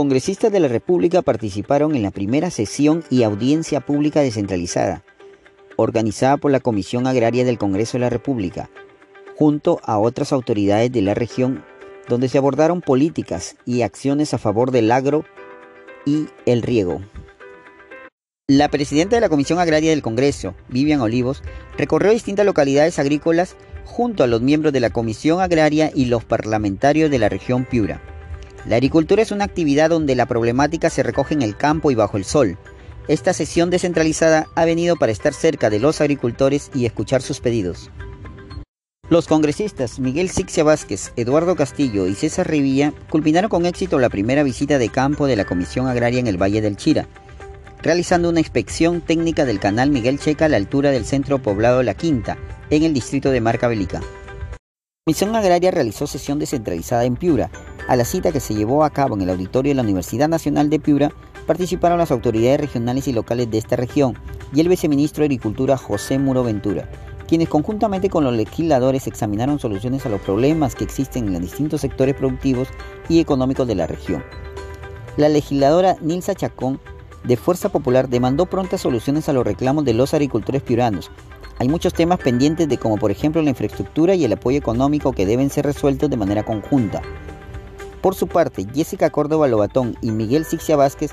Congresistas de la República participaron en la primera sesión y audiencia pública descentralizada, organizada por la Comisión Agraria del Congreso de la República, junto a otras autoridades de la región, donde se abordaron políticas y acciones a favor del agro y el riego. La presidenta de la Comisión Agraria del Congreso, Vivian Olivos, recorrió distintas localidades agrícolas junto a los miembros de la Comisión Agraria y los parlamentarios de la región Piura. La agricultura es una actividad donde la problemática se recoge en el campo y bajo el sol. Esta sesión descentralizada ha venido para estar cerca de los agricultores y escuchar sus pedidos. Los congresistas Miguel Sixia Vázquez, Eduardo Castillo y César Rivilla culminaron con éxito la primera visita de campo de la Comisión Agraria en el Valle del Chira, realizando una inspección técnica del canal Miguel Checa a la altura del centro poblado La Quinta, en el distrito de Marca Belica. La Comisión Agraria realizó sesión descentralizada en Piura, a la cita que se llevó a cabo en el auditorio de la Universidad Nacional de Piura participaron las autoridades regionales y locales de esta región y el viceministro de Agricultura José Muro Ventura, quienes conjuntamente con los legisladores examinaron soluciones a los problemas que existen en los distintos sectores productivos y económicos de la región. La legisladora Nilsa Chacón, de Fuerza Popular, demandó prontas soluciones a los reclamos de los agricultores piuranos. Hay muchos temas pendientes de como por ejemplo la infraestructura y el apoyo económico que deben ser resueltos de manera conjunta. Por su parte, Jessica Córdoba Lobatón y Miguel Sixia Vázquez,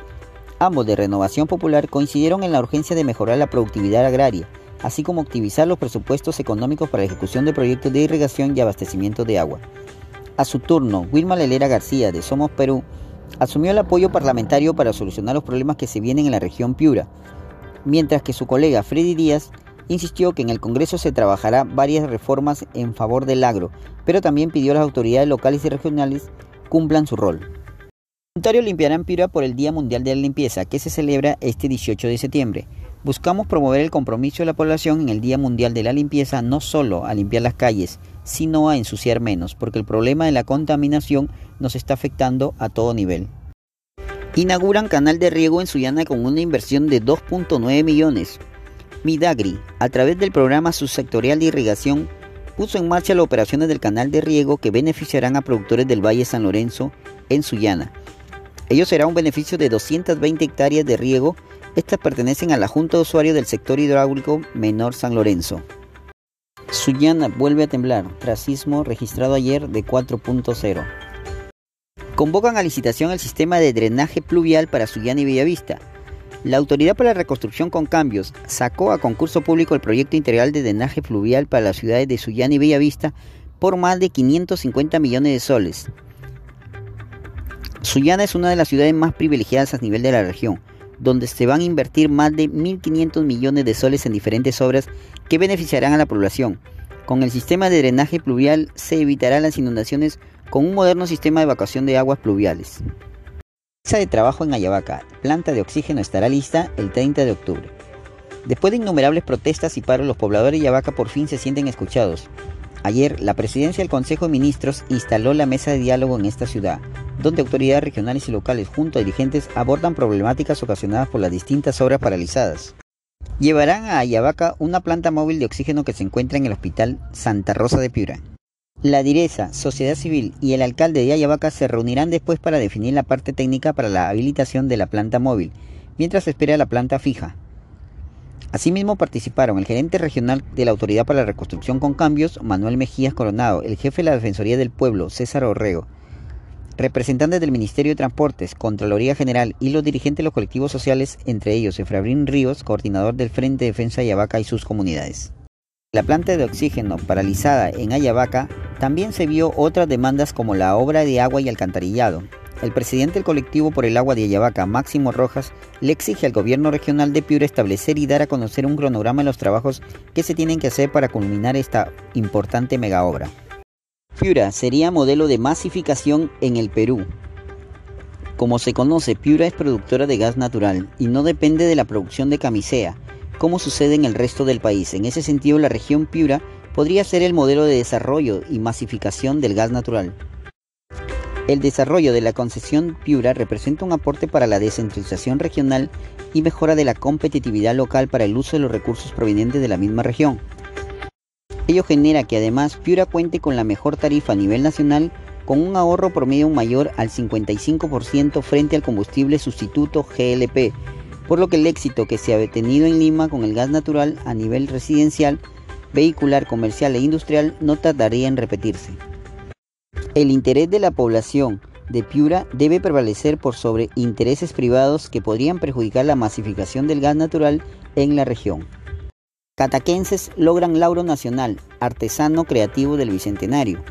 ambos de Renovación Popular, coincidieron en la urgencia de mejorar la productividad agraria, así como optimizar los presupuestos económicos para la ejecución de proyectos de irrigación y abastecimiento de agua. A su turno, Wilma Lelera García, de Somos Perú, asumió el apoyo parlamentario para solucionar los problemas que se vienen en la región Piura, mientras que su colega Freddy Díaz insistió que en el Congreso se trabajará varias reformas en favor del agro, pero también pidió a las autoridades locales y regionales cumplan su rol. Voluntario limpiarán Piura por el Día Mundial de la Limpieza, que se celebra este 18 de septiembre. Buscamos promover el compromiso de la población en el Día Mundial de la Limpieza no solo a limpiar las calles, sino a ensuciar menos, porque el problema de la contaminación nos está afectando a todo nivel. Inauguran canal de riego en Sullana con una inversión de 2.9 millones. Midagri, a través del programa subsectorial de irrigación, puso en marcha las operaciones del canal de riego que beneficiarán a productores del Valle San Lorenzo en Sullana. Ello será un beneficio de 220 hectáreas de riego. Estas pertenecen a la Junta de Usuarios del Sector Hidráulico Menor San Lorenzo. Sullana vuelve a temblar tras sismo registrado ayer de 4.0. Convocan a licitación el sistema de drenaje pluvial para Sullana y Bellavista. La Autoridad para la Reconstrucción con Cambios sacó a concurso público el proyecto integral de drenaje fluvial para las ciudades de Sullana y Bellavista por más de 550 millones de soles. Sullana es una de las ciudades más privilegiadas a nivel de la región, donde se van a invertir más de 1.500 millones de soles en diferentes obras que beneficiarán a la población. Con el sistema de drenaje pluvial se evitarán las inundaciones con un moderno sistema de evacuación de aguas pluviales de trabajo en Ayabaca, planta de oxígeno estará lista el 30 de octubre. Después de innumerables protestas y paros, los pobladores de Ayabaca por fin se sienten escuchados. Ayer, la presidencia del Consejo de Ministros instaló la mesa de diálogo en esta ciudad, donde autoridades regionales y locales junto a dirigentes abordan problemáticas ocasionadas por las distintas obras paralizadas. Llevarán a Ayabaca una planta móvil de oxígeno que se encuentra en el Hospital Santa Rosa de Piura. La direza, sociedad civil y el alcalde de Ayabaca se reunirán después para definir la parte técnica para la habilitación de la planta móvil, mientras se espera la planta fija. Asimismo participaron el gerente regional de la Autoridad para la Reconstrucción con Cambios, Manuel Mejías Coronado, el jefe de la Defensoría del Pueblo, César Orrego, representantes del Ministerio de Transportes, Contraloría General y los dirigentes de los colectivos sociales, entre ellos Efraín Ríos, coordinador del Frente de Defensa de Ayabaca y sus comunidades. La planta de oxígeno paralizada en Ayabaca también se vio otras demandas como la obra de agua y alcantarillado. El presidente del colectivo por el agua de Ayabaca, Máximo Rojas, le exige al gobierno regional de Piura establecer y dar a conocer un cronograma de los trabajos que se tienen que hacer para culminar esta importante megaobra. Piura sería modelo de masificación en el Perú. Como se conoce, Piura es productora de gas natural y no depende de la producción de camisea, como sucede en el resto del país. En ese sentido, la región Piura podría ser el modelo de desarrollo y masificación del gas natural. El desarrollo de la concesión Piura representa un aporte para la descentralización regional y mejora de la competitividad local para el uso de los recursos provenientes de la misma región. Ello genera que además Piura cuente con la mejor tarifa a nivel nacional con un ahorro promedio mayor al 55% frente al combustible sustituto GLP, por lo que el éxito que se ha tenido en Lima con el gas natural a nivel residencial, vehicular, comercial e industrial no tardaría en repetirse. El interés de la población de Piura debe prevalecer por sobre intereses privados que podrían perjudicar la masificación del gas natural en la región. Cataquenses logran lauro nacional, artesano creativo del Bicentenario.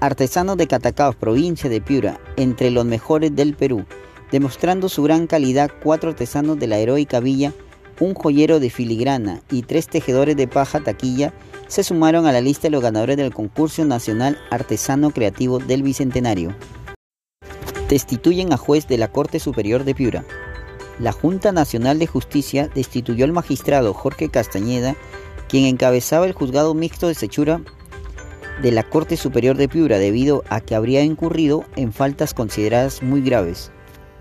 Artesanos de Catacaos, provincia de Piura, entre los mejores del Perú, demostrando su gran calidad, cuatro artesanos de la heroica villa, un joyero de filigrana y tres tejedores de paja taquilla se sumaron a la lista de los ganadores del concurso nacional Artesano Creativo del Bicentenario. Destituyen a juez de la Corte Superior de Piura. La Junta Nacional de Justicia destituyó al magistrado Jorge Castañeda, quien encabezaba el juzgado mixto de Sechura de la Corte Superior de Piura debido a que habría incurrido en faltas consideradas muy graves.